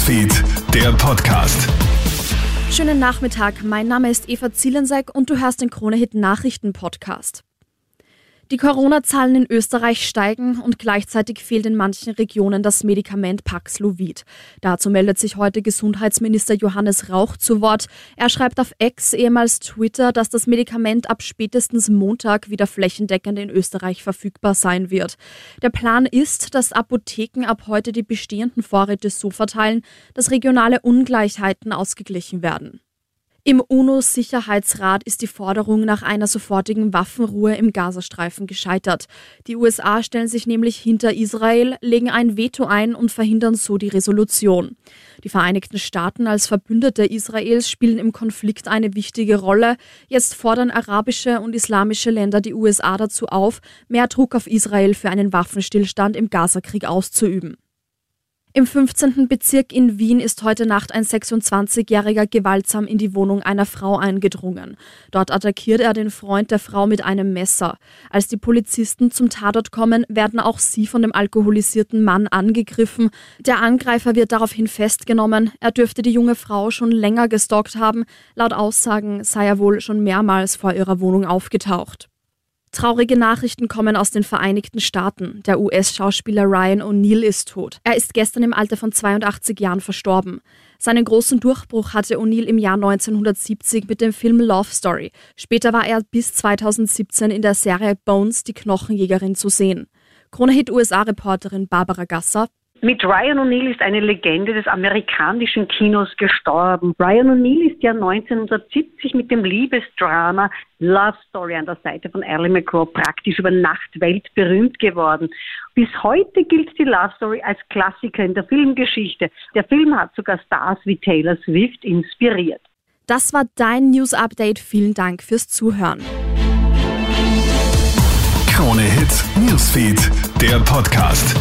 Newsfeed, der Podcast. Schönen Nachmittag, mein Name ist Eva Zielenseck und du hörst den Kronehit Nachrichten Podcast. Die Corona-Zahlen in Österreich steigen und gleichzeitig fehlt in manchen Regionen das Medikament Paxlovid. Dazu meldet sich heute Gesundheitsminister Johannes Rauch zu Wort. Er schreibt auf Ex, ehemals Twitter, dass das Medikament ab spätestens Montag wieder flächendeckend in Österreich verfügbar sein wird. Der Plan ist, dass Apotheken ab heute die bestehenden Vorräte so verteilen, dass regionale Ungleichheiten ausgeglichen werden. Im UNO-Sicherheitsrat ist die Forderung nach einer sofortigen Waffenruhe im Gazastreifen gescheitert. Die USA stellen sich nämlich hinter Israel, legen ein Veto ein und verhindern so die Resolution. Die Vereinigten Staaten als Verbündete Israels spielen im Konflikt eine wichtige Rolle. Jetzt fordern arabische und islamische Länder die USA dazu auf, mehr Druck auf Israel für einen Waffenstillstand im Gazakrieg auszuüben. Im 15. Bezirk in Wien ist heute Nacht ein 26-Jähriger gewaltsam in die Wohnung einer Frau eingedrungen. Dort attackiert er den Freund der Frau mit einem Messer. Als die Polizisten zum Tatort kommen, werden auch sie von dem alkoholisierten Mann angegriffen. Der Angreifer wird daraufhin festgenommen. Er dürfte die junge Frau schon länger gestalkt haben. Laut Aussagen sei er wohl schon mehrmals vor ihrer Wohnung aufgetaucht. Traurige Nachrichten kommen aus den Vereinigten Staaten. Der US-Schauspieler Ryan O'Neill ist tot. Er ist gestern im Alter von 82 Jahren verstorben. Seinen großen Durchbruch hatte O'Neill im Jahr 1970 mit dem Film Love Story. Später war er bis 2017 in der Serie Bones, die Knochenjägerin, zu sehen. Kronehit USA-Reporterin Barbara Gasser mit Ryan O'Neill ist eine Legende des amerikanischen Kinos gestorben. Ryan O'Neill ist ja 1970 mit dem Liebesdrama Love Story an der Seite von Ally McGraw praktisch über Nacht weltberühmt geworden. Bis heute gilt die Love Story als Klassiker in der Filmgeschichte. Der Film hat sogar Stars wie Taylor Swift inspiriert. Das war dein News Update. Vielen Dank fürs Zuhören. Krone Hits, Newsfeed, der Podcast.